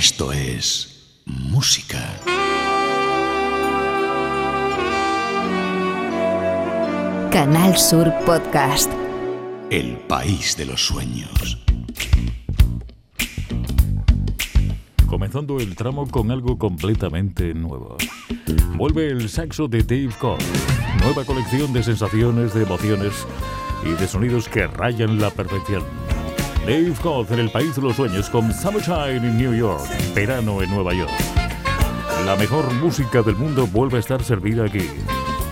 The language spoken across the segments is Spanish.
Esto es música. Canal Sur Podcast. El país de los sueños. Comenzando el tramo con algo completamente nuevo. Vuelve el saxo de Dave Cobb. Nueva colección de sensaciones, de emociones y de sonidos que rayan la perfección. Dave Cobb en el país de los sueños con Summertime en New York, verano en Nueva York. La mejor música del mundo vuelve a estar servida aquí,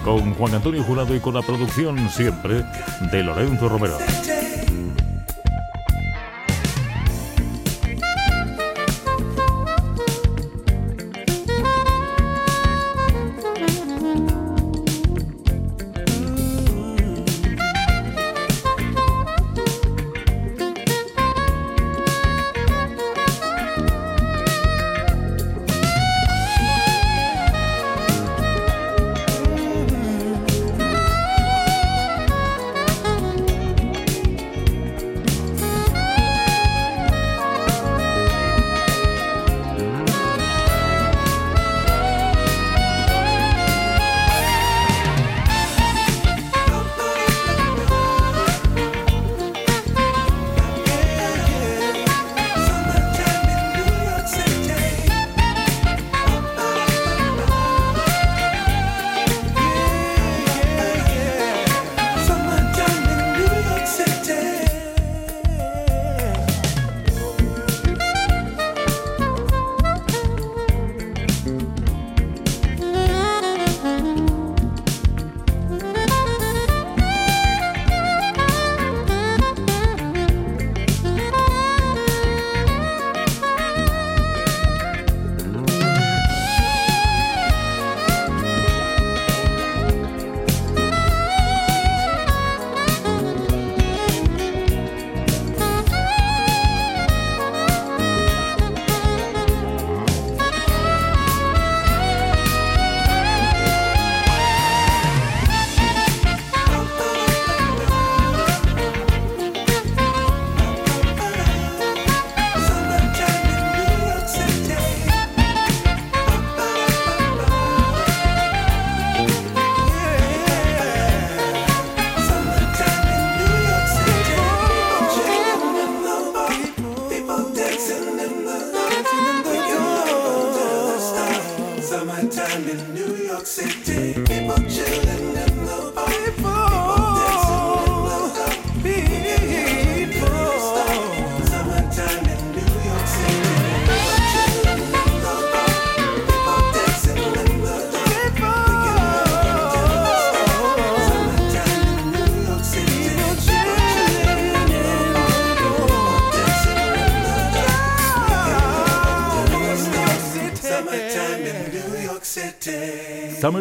con Juan Antonio Jurado y con la producción siempre de Lorenzo Romero.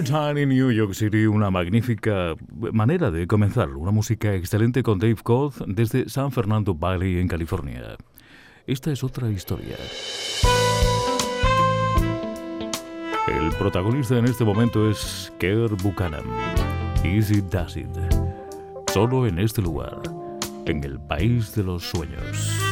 Summertime in New York City, una magnífica manera de comenzar, una música excelente con Dave Codd desde San Fernando Valley en California. Esta es otra historia. El protagonista en este momento es Kerr Buchanan. Easy Does It. Solo en este lugar, en el país de los sueños.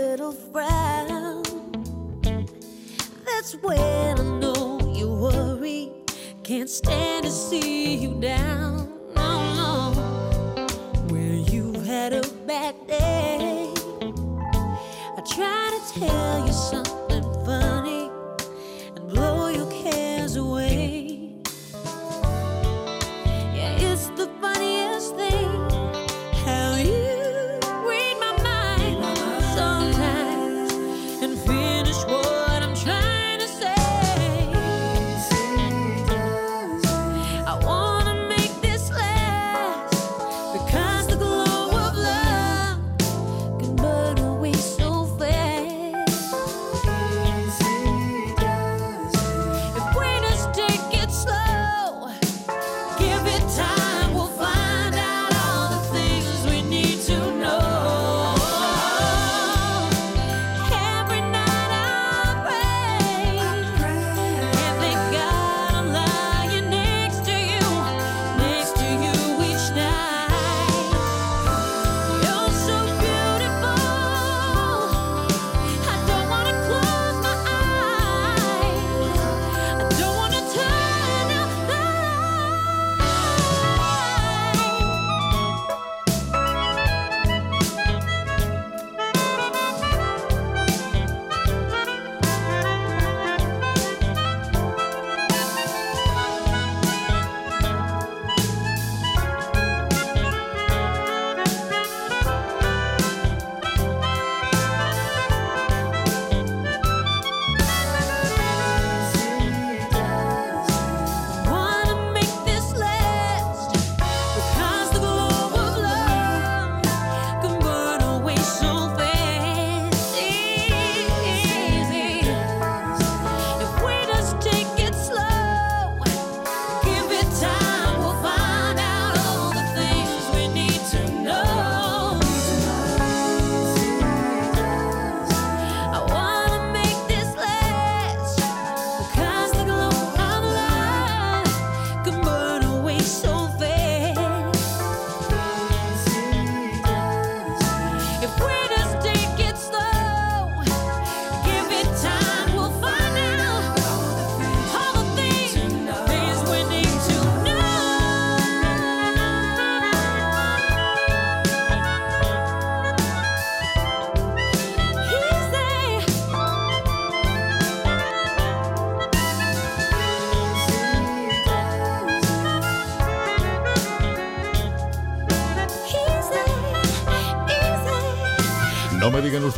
little frown. That's when I know you worry. Can't stand to see you down. No, no. When you've had a bad day, I try to tell you something.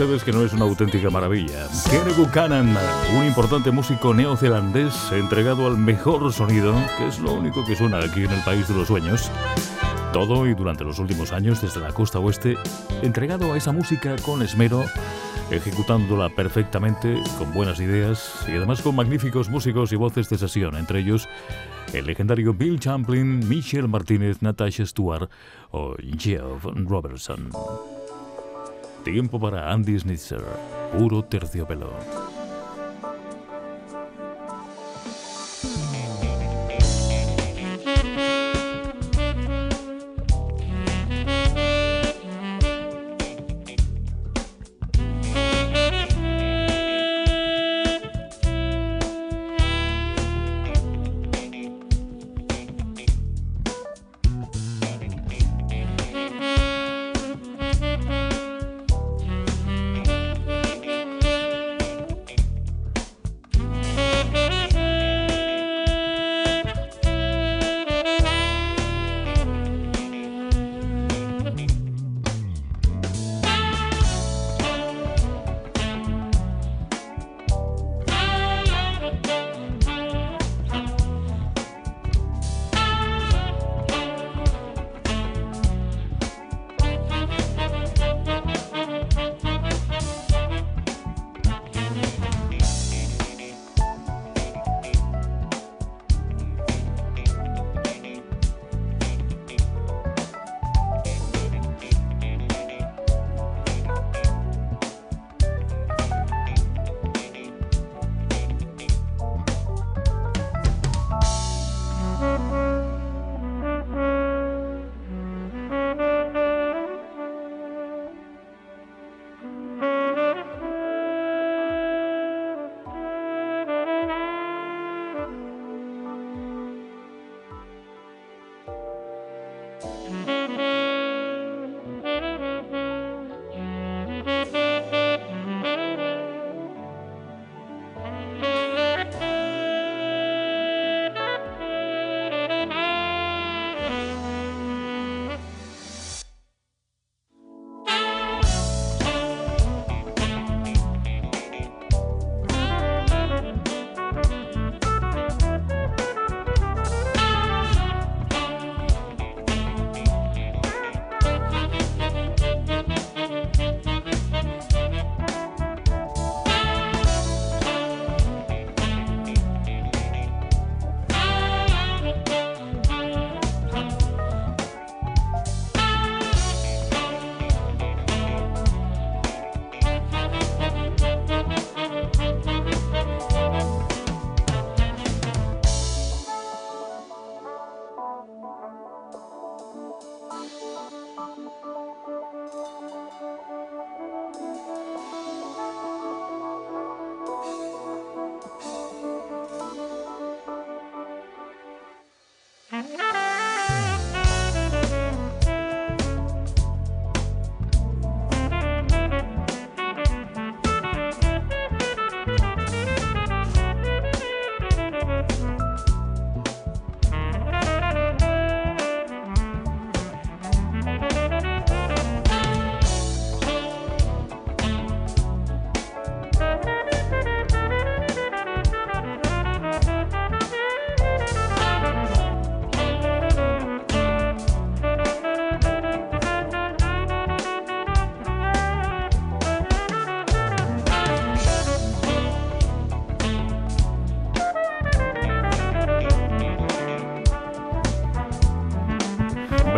Ustedes que no es una auténtica maravilla. Kenny Buchanan, un importante músico neozelandés entregado al mejor sonido, que es lo único que suena aquí en el país de los sueños. Todo y durante los últimos años desde la costa oeste, entregado a esa música con esmero, ejecutándola perfectamente, con buenas ideas y además con magníficos músicos y voces de sesión, entre ellos el legendario Bill Champlin, Michelle Martínez, Natasha Stewart o Geoff Robertson. Tiempo para Andy Snitzer, puro terciopelo.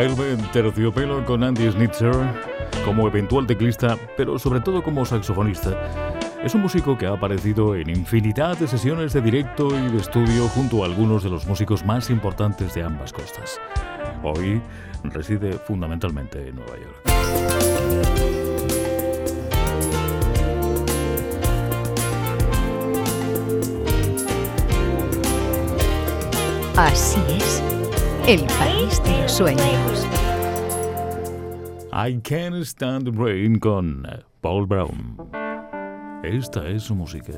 Velvet Terciopelo con Andy Schnitzer como eventual teclista, pero sobre todo como saxofonista. Es un músico que ha aparecido en infinidad de sesiones de directo y de estudio junto a algunos de los músicos más importantes de ambas costas. Hoy reside fundamentalmente en Nueva York. Así es, el país de los sueños. I Can't Stand Rain con Paul Brown. Esta es su música.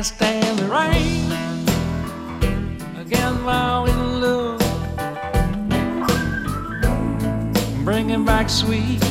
can't stand the rain. again while we fall in love. Bringing back sweet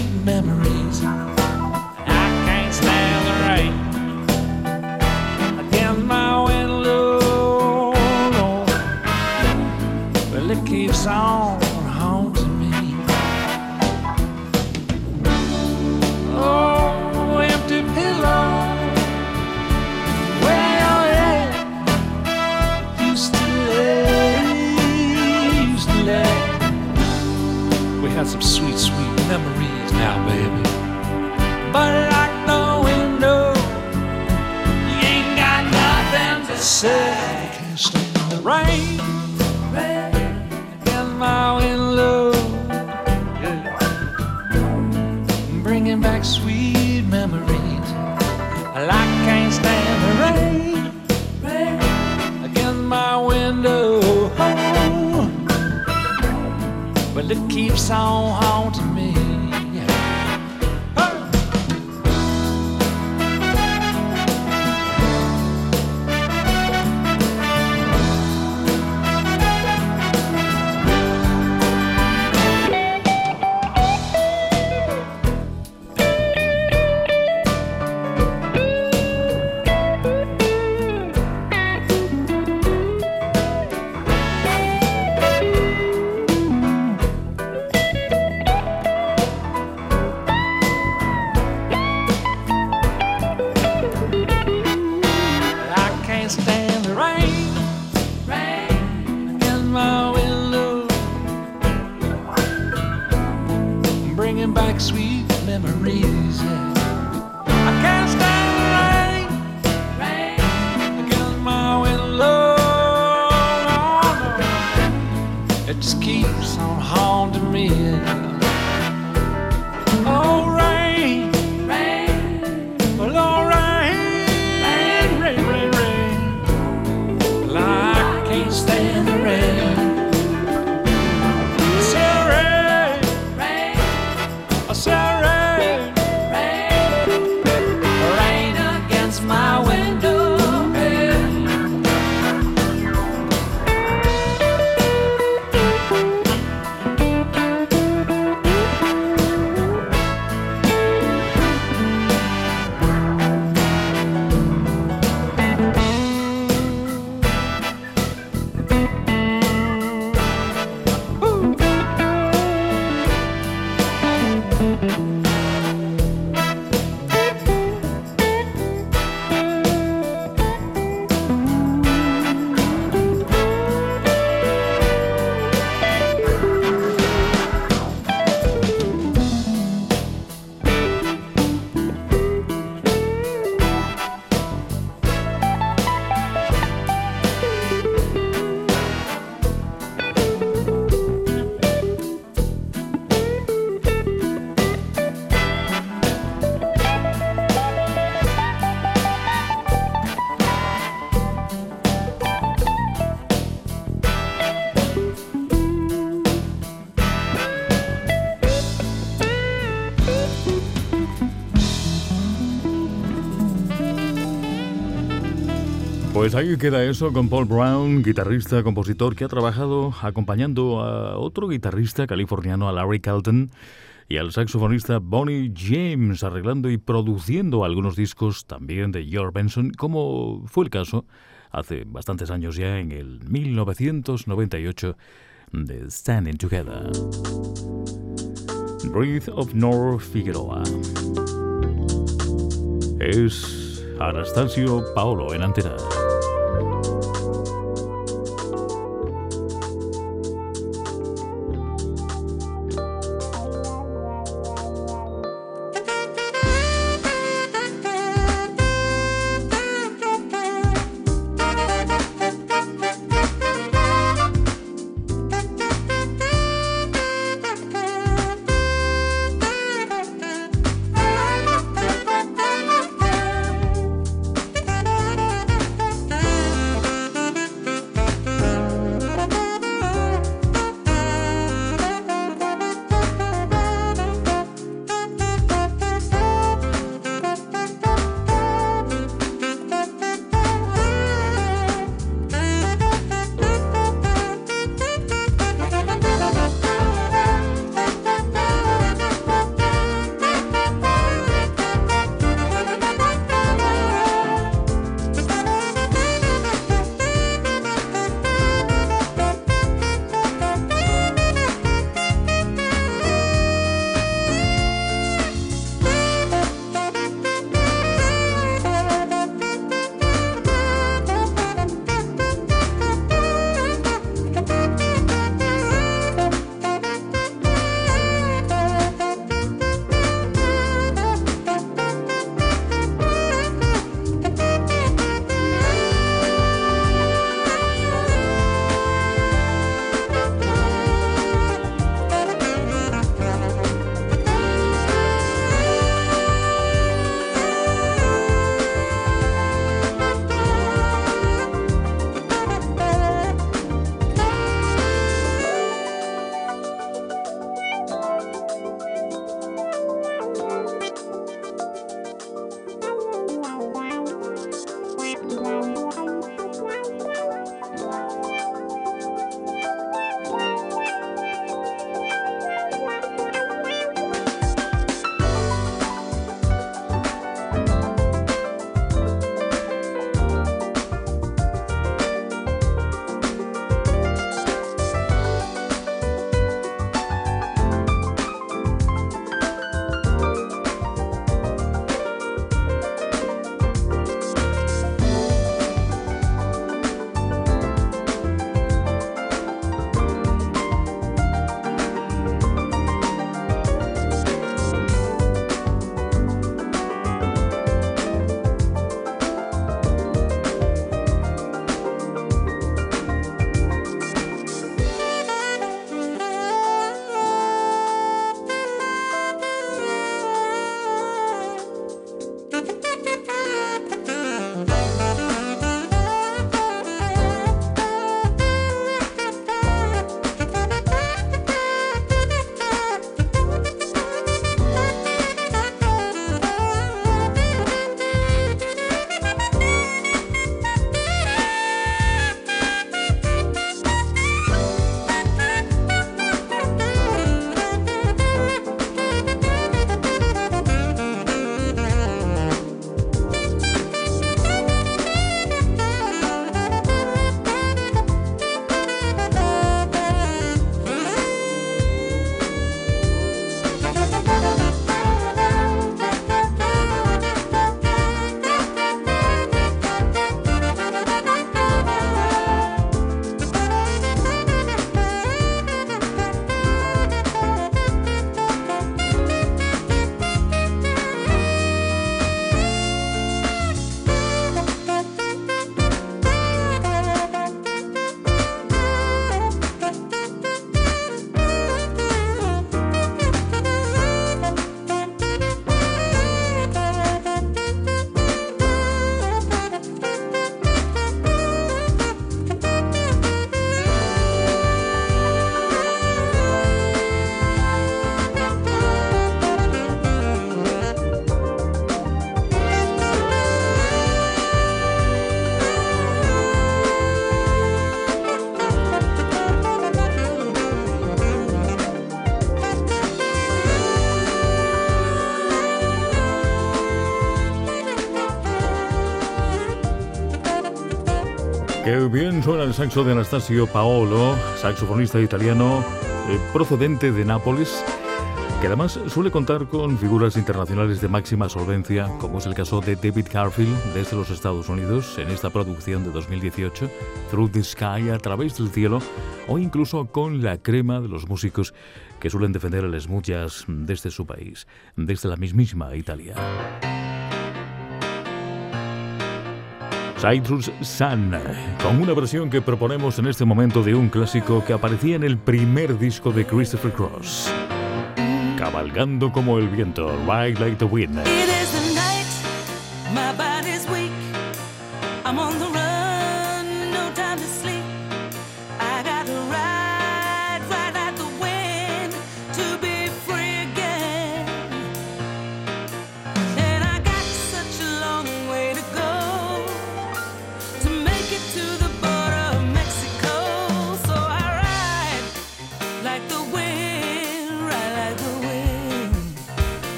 Pues ahí queda eso con Paul Brown, guitarrista, compositor que ha trabajado acompañando a otro guitarrista californiano, Larry Carlton, y al saxofonista Bonnie James, arreglando y produciendo algunos discos también de George Benson, como fue el caso hace bastantes años ya, en el 1998, de Standing Together. Breath of North Figueroa. Es Anastasio Paolo en. Suena el saxo de Anastasio Paolo, saxofonista italiano eh, procedente de Nápoles, que además suele contar con figuras internacionales de máxima solvencia, como es el caso de David Garfield desde los Estados Unidos en esta producción de 2018, Through the Sky, a través del cielo, o incluso con la crema de los músicos que suelen defender el smooth jazz desde su país, desde la mismísima Italia. Citrus Sun, con una versión que proponemos en este momento de un clásico que aparecía en el primer disco de Christopher Cross. Cabalgando como el viento, Ride Like the Wind.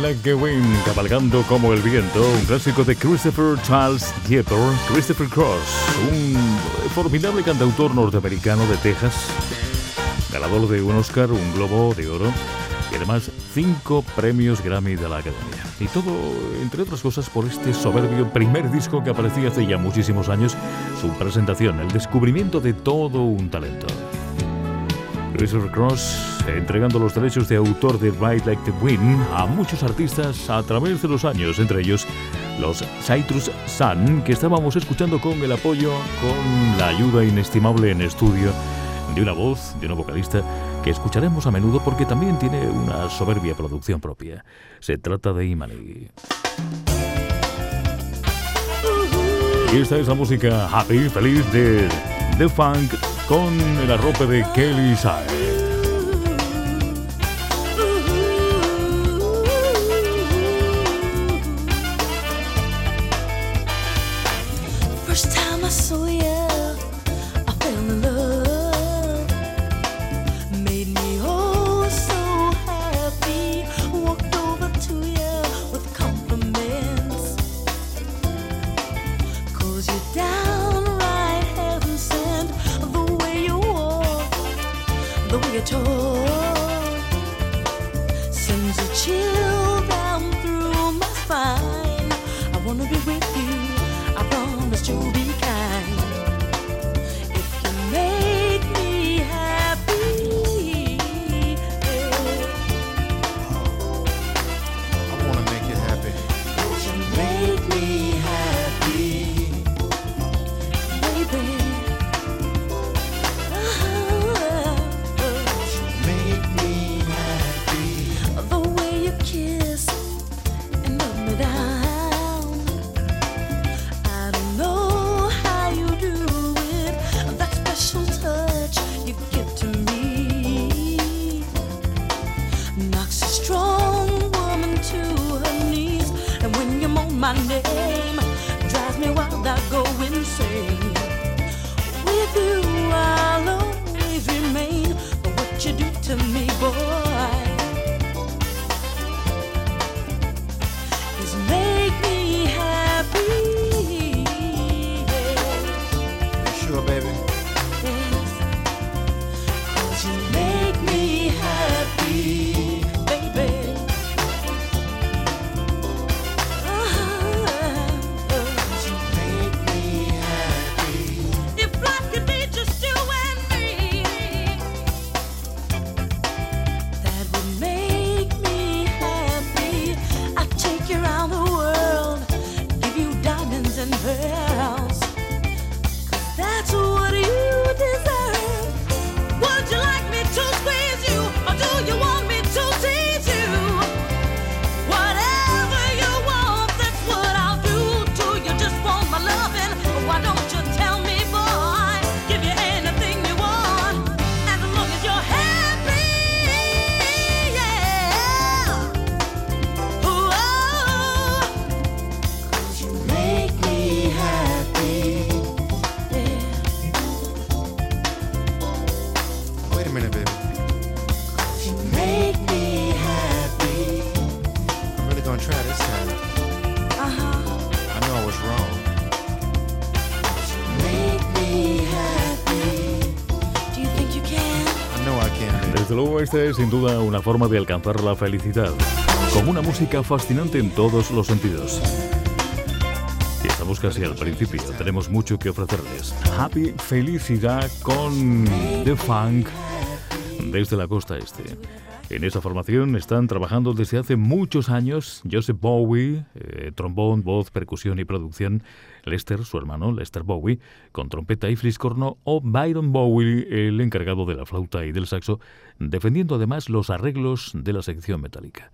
Baila que win, cabalgando como el viento, un clásico de Christopher Charles Dieter, Christopher Cross, un formidable cantautor norteamericano de Texas, ganador de un Oscar, un Globo de Oro y además cinco premios Grammy de la Academia. Y todo, entre otras cosas, por este soberbio primer disco que aparecía hace ya muchísimos años, su presentación, el descubrimiento de todo un talento. Christopher Cross entregando los derechos de autor de Ride Like the Wind a muchos artistas a través de los años, entre ellos los Citrus Sun, que estábamos escuchando con el apoyo, con la ayuda inestimable en estudio de una voz, de una vocalista que escucharemos a menudo porque también tiene una soberbia producción propia. Se trata de Imani. Y esta es la música happy, feliz de The Funk con el arrope de Kelly Sai. Esta es sin duda una forma de alcanzar la felicidad, con una música fascinante en todos los sentidos. Y estamos casi al principio, tenemos mucho que ofrecerles. Happy Felicidad con The Funk desde la costa este. En esa formación están trabajando desde hace muchos años Joseph Bowie, trombón, voz, percusión y producción, Lester, su hermano, Lester Bowie, con trompeta y fliscorno, o Byron Bowie, el encargado de la flauta y del saxo, defendiendo además los arreglos de la sección metálica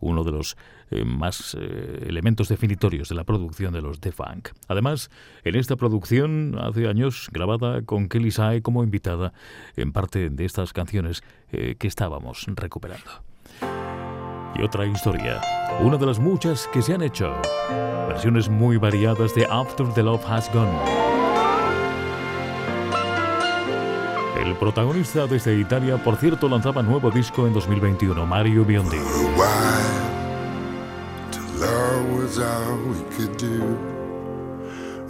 uno de los eh, más eh, elementos definitorios de la producción de los The Funk. Además, en esta producción, hace años, grabada con Kelly Sae como invitada en parte de estas canciones eh, que estábamos recuperando y otra historia, una de las muchas que se han hecho. Versiones muy variadas de After the Love Has Gone. El protagonista desde Italia, por cierto, lanzaba nuevo disco en 2021, Mario Biondi.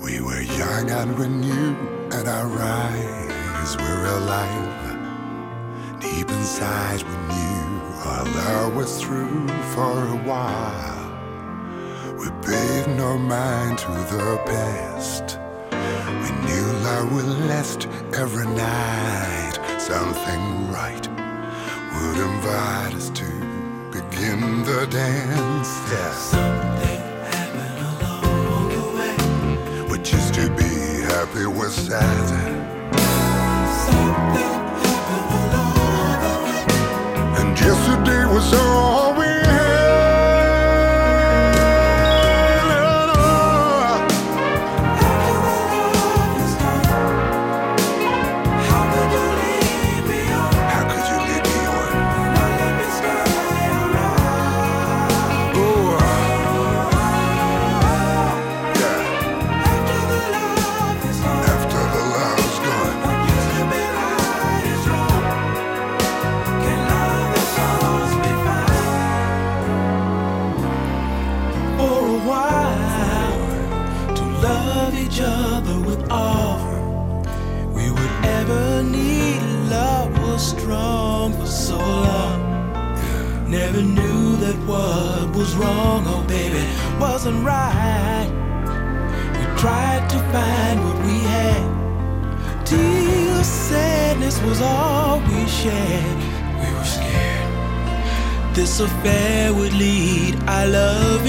We were young and we knew, our eyes were alive. Deep inside, we knew Allow us through for a while. We paid no mind to the past. We knew love would last every night. Something right would invite us to begin the dance. Yeah. Something happened along the way. We used to be happy with sad. Something. So. affair would lead. I love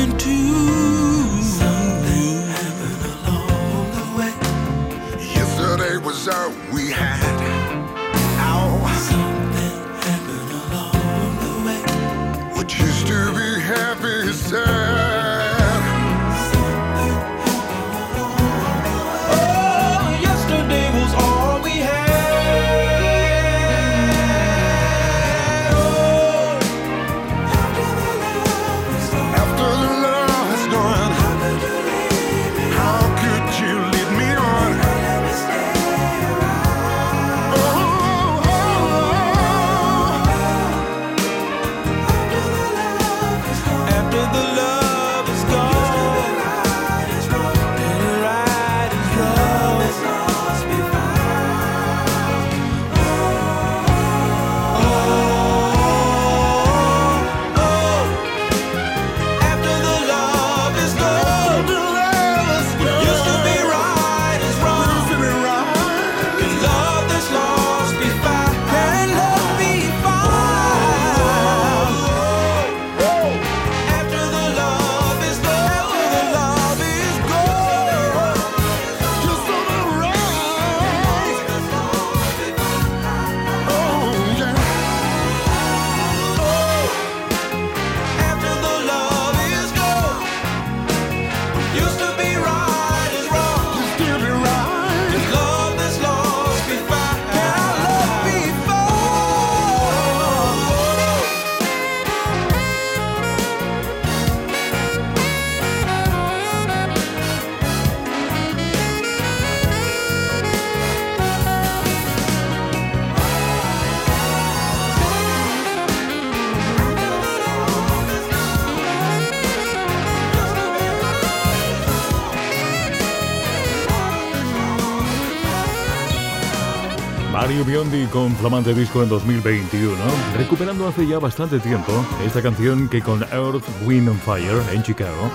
con flamante disco en 2021, recuperando hace ya bastante tiempo esta canción que con Earth, Wind and Fire en Chicago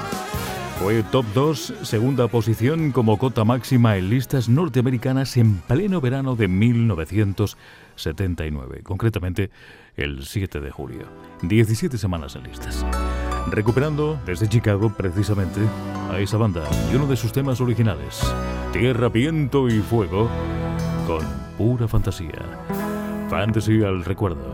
fue top 2, segunda posición como cota máxima en listas norteamericanas en pleno verano de 1979, concretamente el 7 de julio. 17 semanas en listas. Recuperando desde Chicago precisamente a esa banda y uno de sus temas originales, Tierra, Viento y Fuego, con pura fantasía. Fantasy al recuerdo.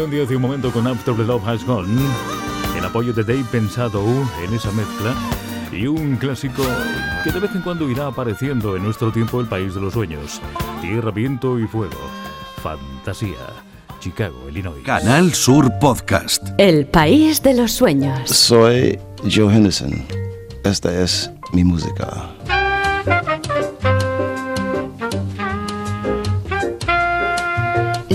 Mario Biondi hace un momento con After the Love Has Gone, en apoyo de Dave Pensado en esa mezcla, y un clásico que de vez en cuando irá apareciendo en nuestro tiempo El País de los Sueños, Tierra, Viento y Fuego, Fantasía, Chicago, Illinois. Canal Sur Podcast. El País de los Sueños. Soy Joe Henderson. Esta es mi música.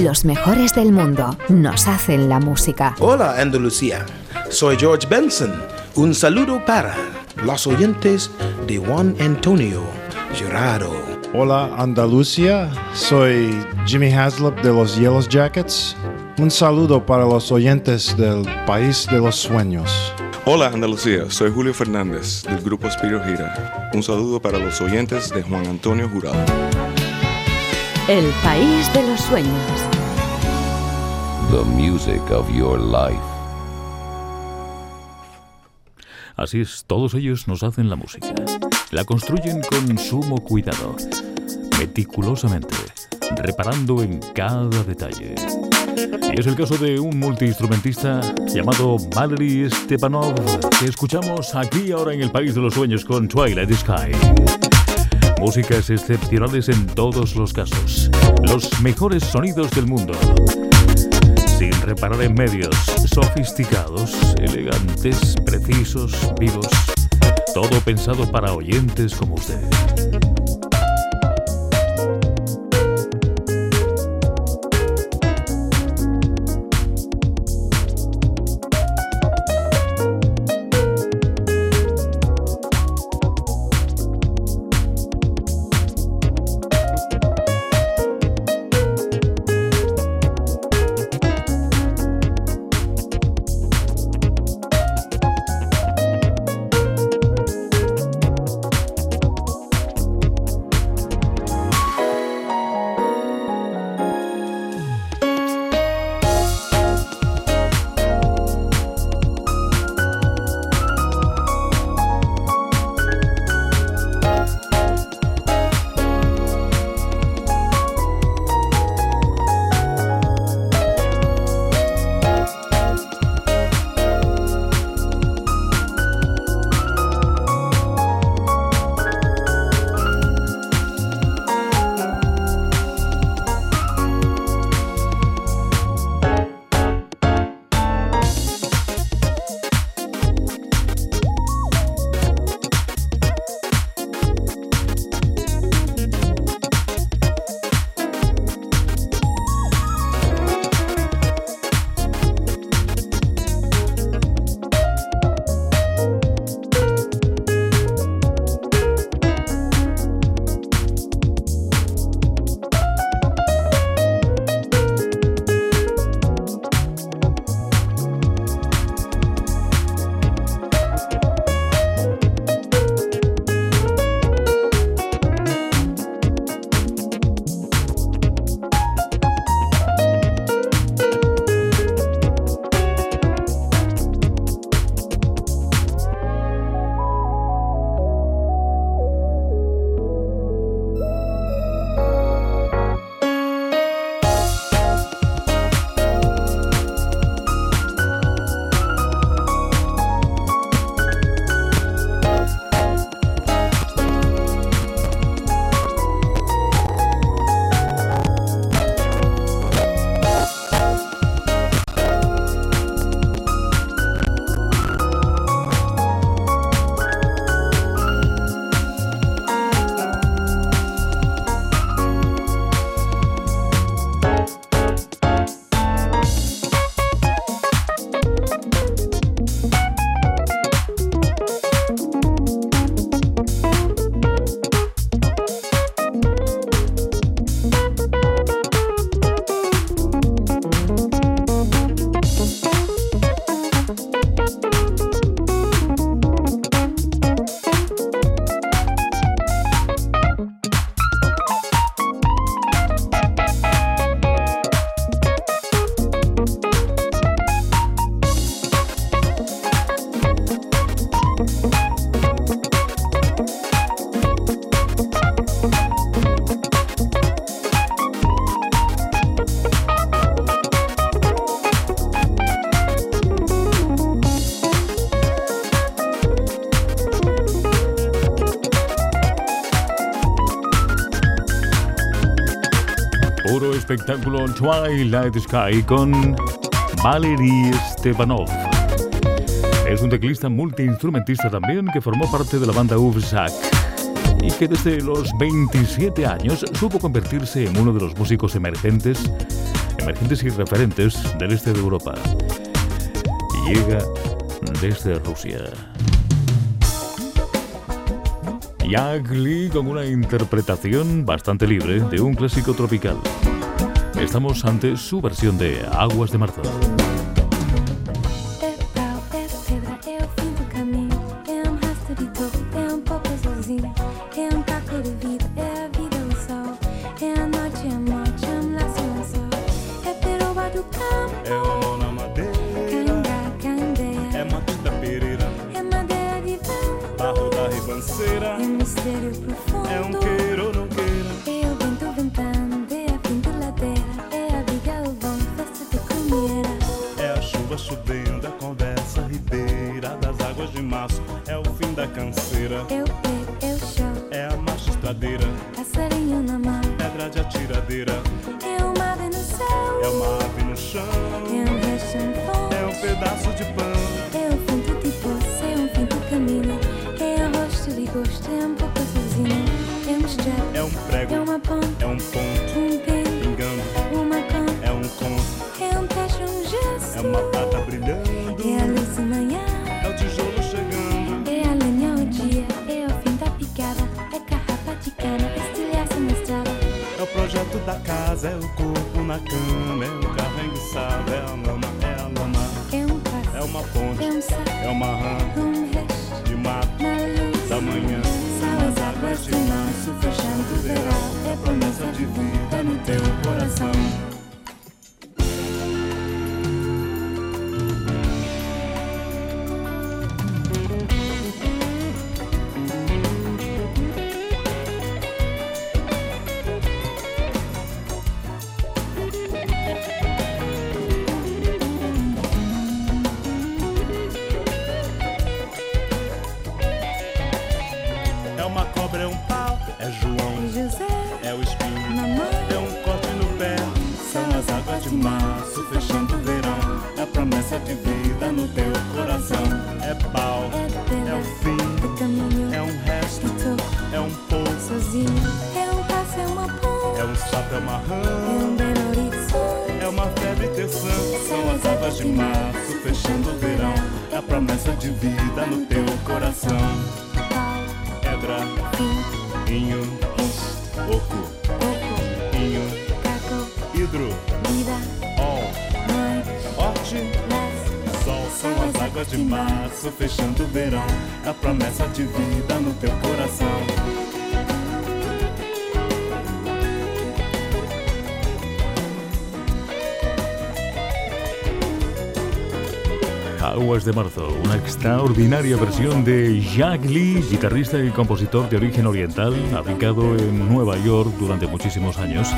Los mejores del mundo nos hacen la música. Hola Andalucía, soy George Benson. Un saludo para los oyentes de Juan Antonio Jurado. Hola Andalucía, soy Jimmy Haslip de los Yellow Jackets. Un saludo para los oyentes del País de los Sueños. Hola Andalucía, soy Julio Fernández del grupo Spiro Gira. Un saludo para los oyentes de Juan Antonio Jurado. El País de los Sueños. The music of your life. Así es, todos ellos nos hacen la música. La construyen con sumo cuidado, meticulosamente, reparando en cada detalle. Y es el caso de un multiinstrumentista llamado Valery Stepanov, que escuchamos aquí ahora en el País de los Sueños con Twilight Sky. Músicas excepcionales en todos los casos. Los mejores sonidos del mundo. Sin reparar en medios sofisticados, elegantes, precisos, vivos. Todo pensado para oyentes como usted. Espectáculo Twilight Sky con Valery Stepanov. Es un teclista multiinstrumentista también que formó parte de la banda Uvsak y que desde los 27 años supo convertirse en uno de los músicos emergentes, emergentes y referentes del este de Europa. Llega desde Rusia. Jack Lee con una interpretación bastante libre de un clásico tropical. Estamos ante su versión de Aguas de Marzo. Extraordinaria versión de Jack Lee, guitarrista y compositor de origen oriental, afincado en Nueva York durante muchísimos años,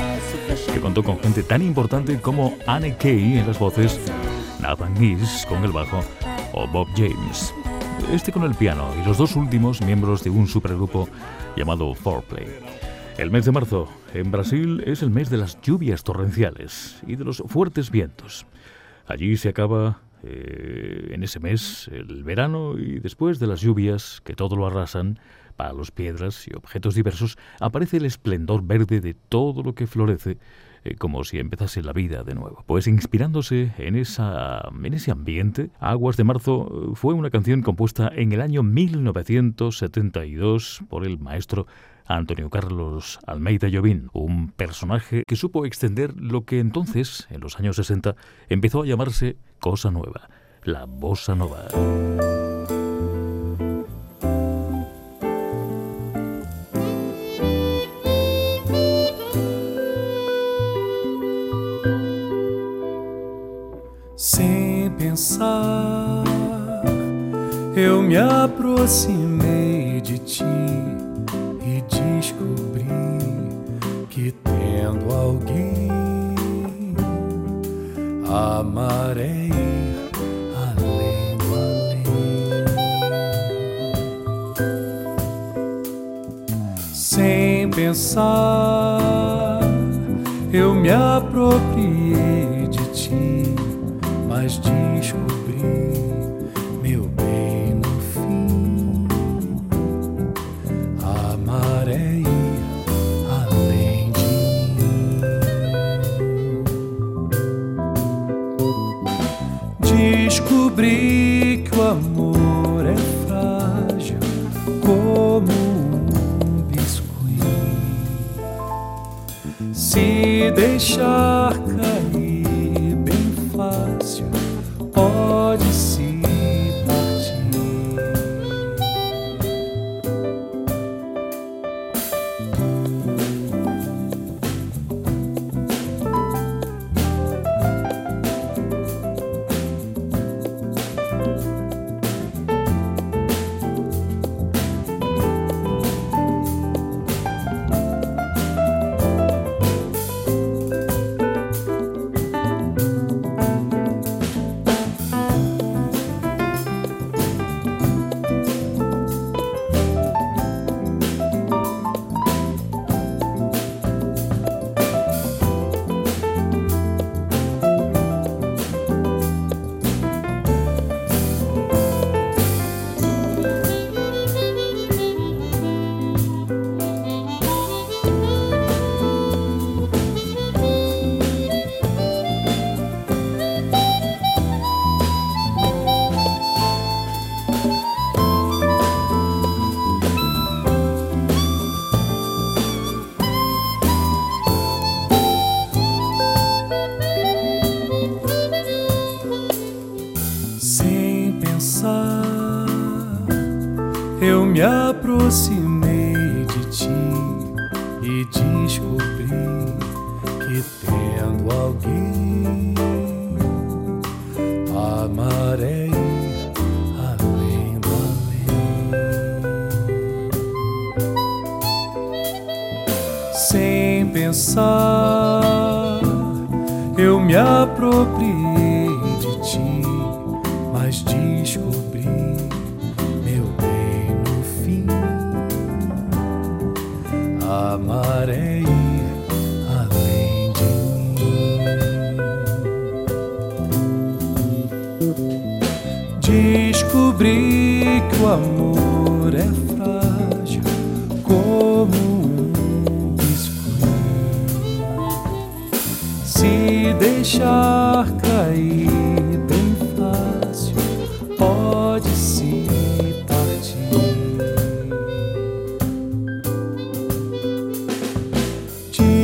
que contó con gente tan importante como Anne Kay en las voces, Nathan East con el bajo o Bob James. Este con el piano y los dos últimos miembros de un supergrupo llamado Foreplay. El mes de marzo en Brasil es el mes de las lluvias torrenciales y de los fuertes vientos. Allí se acaba eh, en ese mes el verano y después de las lluvias que todo lo arrasan, para los piedras y objetos diversos aparece el esplendor verde de todo lo que florece eh, como si empezase la vida de nuevo. Pues inspirándose en, esa, en ese ambiente, Aguas de Marzo eh, fue una canción compuesta en el año 1972 por el maestro Antonio Carlos Almeida Llovín, un personaje que supo extender lo que entonces, en los años 60, empezó a llamarse Cosa Nueva, la Bossa Nova. Sem pensar, eu me aproximei de ti que tendo alguém amarei além do além. Sem pensar eu me apropriei de ti, mas descobri, Descobri que o amor é frágil como um biscoito. Se deixar cair eu me apropriei de ti, mas descobri, meu bem, no fim, amar é além de mim. Descobri que o amor deixar cair bem fácil, pode se partir.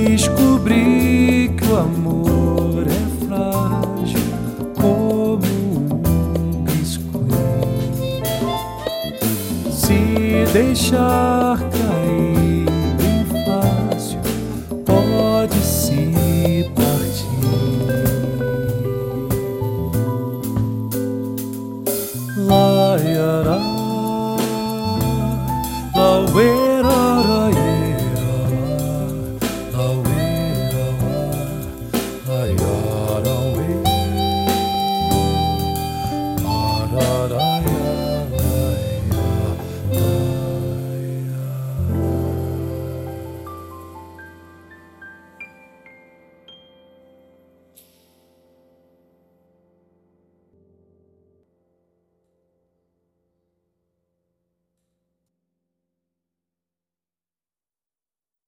Descobri que o amor é frágil como um biscoito. Se deixar